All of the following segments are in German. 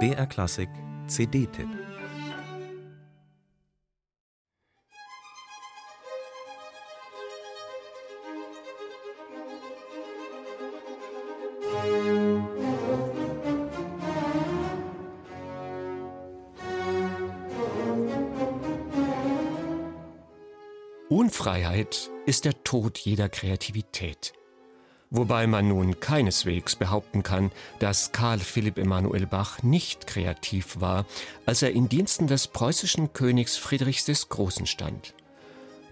BR Klassik CD-Tipp Unfreiheit ist der Tod jeder Kreativität. Wobei man nun keineswegs behaupten kann, dass Karl Philipp Emanuel Bach nicht kreativ war, als er in Diensten des preußischen Königs Friedrichs des Großen stand.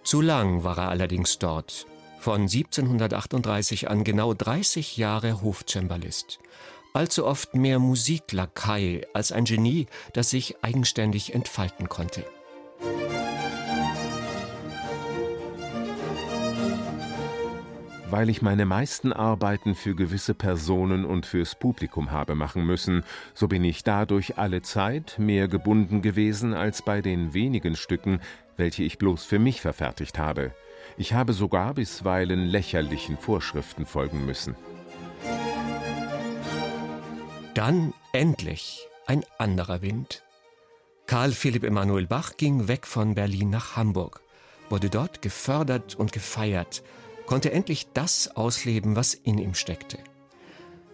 Zu lang war er allerdings dort, von 1738 an genau 30 Jahre Hofcembalist. Allzu oft mehr Musiklakai als ein Genie, das sich eigenständig entfalten konnte. Weil ich meine meisten Arbeiten für gewisse Personen und fürs Publikum habe machen müssen, so bin ich dadurch alle Zeit mehr gebunden gewesen als bei den wenigen Stücken, welche ich bloß für mich verfertigt habe. Ich habe sogar bisweilen lächerlichen Vorschriften folgen müssen. Dann endlich ein anderer Wind. Karl Philipp Emanuel Bach ging weg von Berlin nach Hamburg, wurde dort gefördert und gefeiert, konnte endlich das ausleben, was in ihm steckte.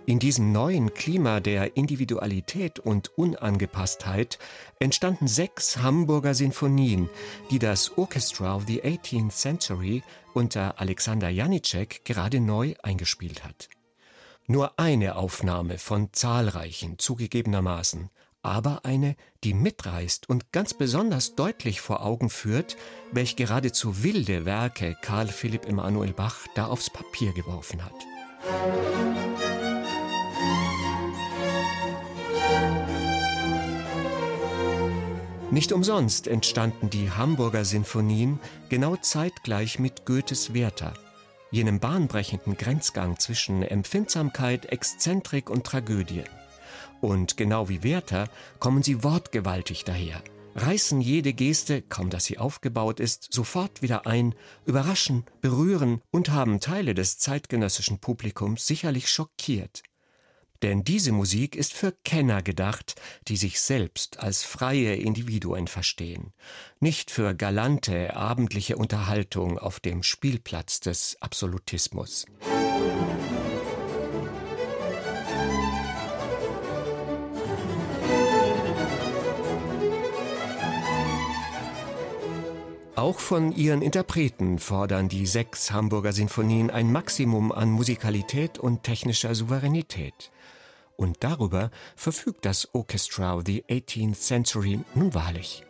In diesem neuen Klima der Individualität und Unangepasstheit entstanden sechs Hamburger Sinfonien, die das Orchestra of the 18th Century unter Alexander Janicek gerade neu eingespielt hat. Nur eine Aufnahme von zahlreichen zugegebenermaßen, aber eine, die mitreißt und ganz besonders deutlich vor Augen führt, welch geradezu wilde Werke Karl Philipp Emanuel Bach da aufs Papier geworfen hat. Nicht umsonst entstanden die Hamburger Sinfonien genau zeitgleich mit Goethes Werther, jenem bahnbrechenden Grenzgang zwischen Empfindsamkeit, Exzentrik und Tragödie. Und genau wie Werther kommen sie wortgewaltig daher, reißen jede Geste, kaum dass sie aufgebaut ist, sofort wieder ein, überraschen, berühren und haben Teile des zeitgenössischen Publikums sicherlich schockiert. Denn diese Musik ist für Kenner gedacht, die sich selbst als freie Individuen verstehen, nicht für galante abendliche Unterhaltung auf dem Spielplatz des Absolutismus. Auch von ihren Interpreten fordern die sechs Hamburger Sinfonien ein Maximum an Musikalität und technischer Souveränität. Und darüber verfügt das Orchestra of the 18th Century nun wahrlich.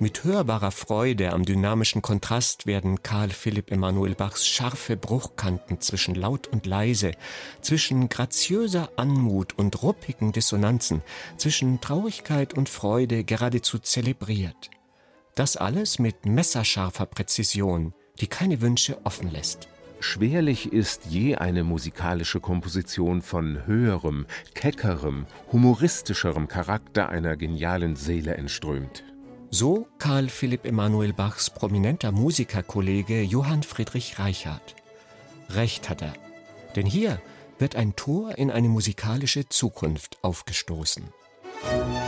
Mit hörbarer Freude am dynamischen Kontrast werden Karl Philipp Emanuel Bachs scharfe Bruchkanten zwischen laut und leise, zwischen graziöser Anmut und ruppigen Dissonanzen, zwischen Traurigkeit und Freude geradezu zelebriert. Das alles mit messerscharfer Präzision, die keine Wünsche offen lässt. Schwerlich ist je eine musikalische Komposition von höherem, keckerem, humoristischerem Charakter einer genialen Seele entströmt. So Karl Philipp Emanuel Bachs prominenter Musikerkollege Johann Friedrich Reichardt. Recht hat er, denn hier wird ein Tor in eine musikalische Zukunft aufgestoßen. Musik